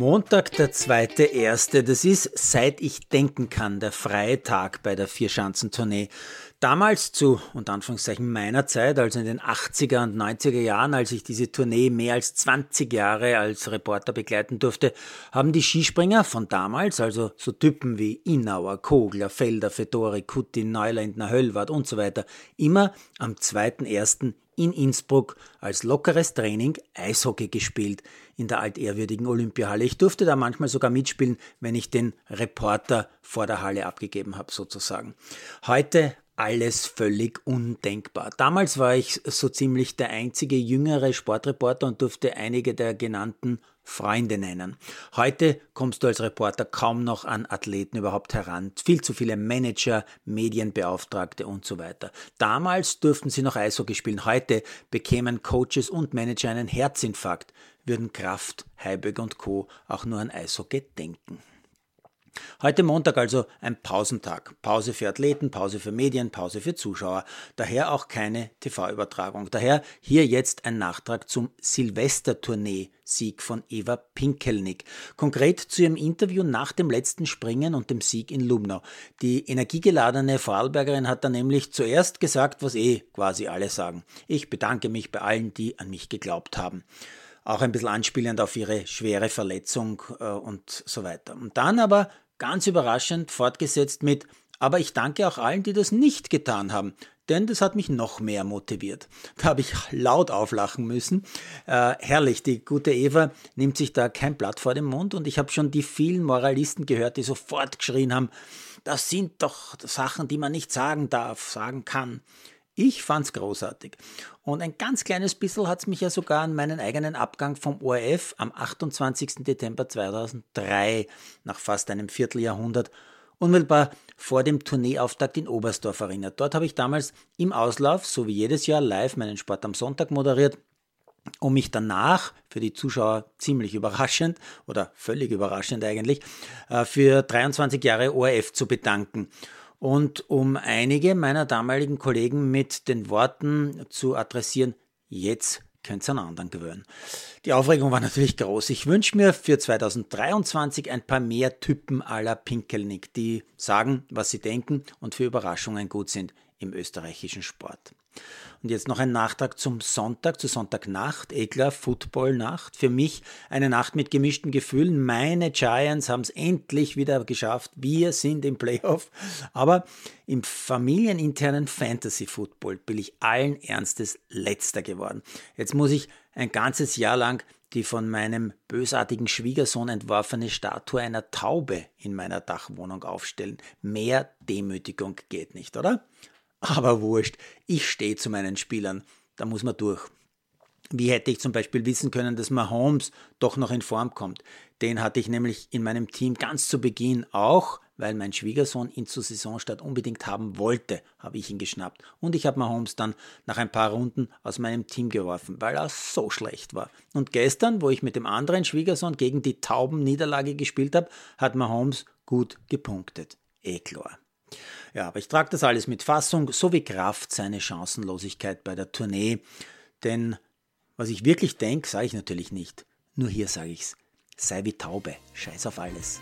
Montag, der zweite erste. Das ist, seit ich denken kann, der freie Tag bei der Vierschanzentournee. Damals zu, unter Anführungszeichen, meiner Zeit, also in den 80er und 90er Jahren, als ich diese Tournee mehr als 20 Jahre als Reporter begleiten durfte, haben die Skispringer von damals, also so Typen wie Innauer, Kogler, Felder, Fedori, Kutin, Neulendner, Höllwart und so weiter, immer am 2.1 in Innsbruck als lockeres Training Eishockey gespielt in der altehrwürdigen Olympiahalle. Ich durfte da manchmal sogar mitspielen, wenn ich den Reporter vor der Halle abgegeben habe, sozusagen. Heute alles völlig undenkbar. Damals war ich so ziemlich der einzige jüngere Sportreporter und durfte einige der genannten Freunde nennen. Heute kommst du als Reporter kaum noch an Athleten überhaupt heran. Viel zu viele Manager, Medienbeauftragte und so weiter. Damals durften sie noch Eishockey spielen. Heute bekämen Coaches und Manager einen Herzinfarkt, würden Kraft, Heiböck und Co. auch nur an Eishockey denken. Heute Montag also ein Pausentag. Pause für Athleten, Pause für Medien, Pause für Zuschauer. Daher auch keine TV-Übertragung. Daher hier jetzt ein Nachtrag zum Silvestertournee-Sieg von Eva Pinkelnick. Konkret zu ihrem Interview nach dem letzten Springen und dem Sieg in Lumnau. Die energiegeladene Vorarlbergerin hat dann nämlich zuerst gesagt, was eh quasi alle sagen. Ich bedanke mich bei allen, die an mich geglaubt haben auch ein bisschen anspielend auf ihre schwere Verletzung äh, und so weiter. Und dann aber ganz überraschend fortgesetzt mit, aber ich danke auch allen, die das nicht getan haben, denn das hat mich noch mehr motiviert. Da habe ich laut auflachen müssen. Äh, herrlich, die gute Eva nimmt sich da kein Blatt vor den Mund und ich habe schon die vielen Moralisten gehört, die sofort geschrien haben, das sind doch Sachen, die man nicht sagen darf, sagen kann. Ich fand's großartig. Und ein ganz kleines bisschen hat's mich ja sogar an meinen eigenen Abgang vom ORF am 28. Dezember 2003 nach fast einem Vierteljahrhundert unmittelbar vor dem Tourneeauftakt in Oberstdorf erinnert. Dort habe ich damals im Auslauf, so wie jedes Jahr, live meinen Sport am Sonntag moderiert um mich danach, für die Zuschauer ziemlich überraschend oder völlig überraschend eigentlich, äh, für 23 Jahre ORF zu bedanken und um einige meiner damaligen Kollegen mit den Worten zu adressieren, jetzt könnt ihr an anderen gewöhnen. Die Aufregung war natürlich groß. Ich wünsche mir für 2023 ein paar mehr Typen aller Pinkelnick, die sagen, was sie denken und für Überraschungen gut sind im österreichischen Sport. Und jetzt noch ein Nachtrag zum Sonntag, zu Sonntagnacht, Eklar Footballnacht. Für mich eine Nacht mit gemischten Gefühlen. Meine Giants haben es endlich wieder geschafft. Wir sind im Playoff. Aber im familieninternen Fantasy Football bin ich allen Ernstes letzter geworden. Jetzt muss ich ein ganzes Jahr lang die von meinem bösartigen Schwiegersohn entworfene Statue einer Taube in meiner Dachwohnung aufstellen. Mehr Demütigung geht nicht, oder? Aber wurscht, ich stehe zu meinen Spielern, da muss man durch. Wie hätte ich zum Beispiel wissen können, dass Mahomes doch noch in Form kommt? Den hatte ich nämlich in meinem Team ganz zu Beginn auch, weil mein Schwiegersohn ihn zur Saisonstart unbedingt haben wollte, habe ich ihn geschnappt. Und ich habe Mahomes dann nach ein paar Runden aus meinem Team geworfen, weil er so schlecht war. Und gestern, wo ich mit dem anderen Schwiegersohn gegen die Tauben-Niederlage gespielt habe, hat Mahomes gut gepunktet. Eklor. Ja, aber ich trage das alles mit Fassung sowie Kraft seine Chancenlosigkeit bei der Tournee. Denn was ich wirklich denke, sage ich natürlich nicht. Nur hier sage ich's. Sei wie Taube. Scheiß auf alles.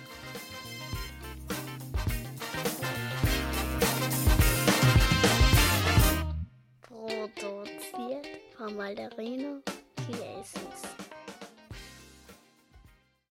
Produziert von Malderino Chiesens.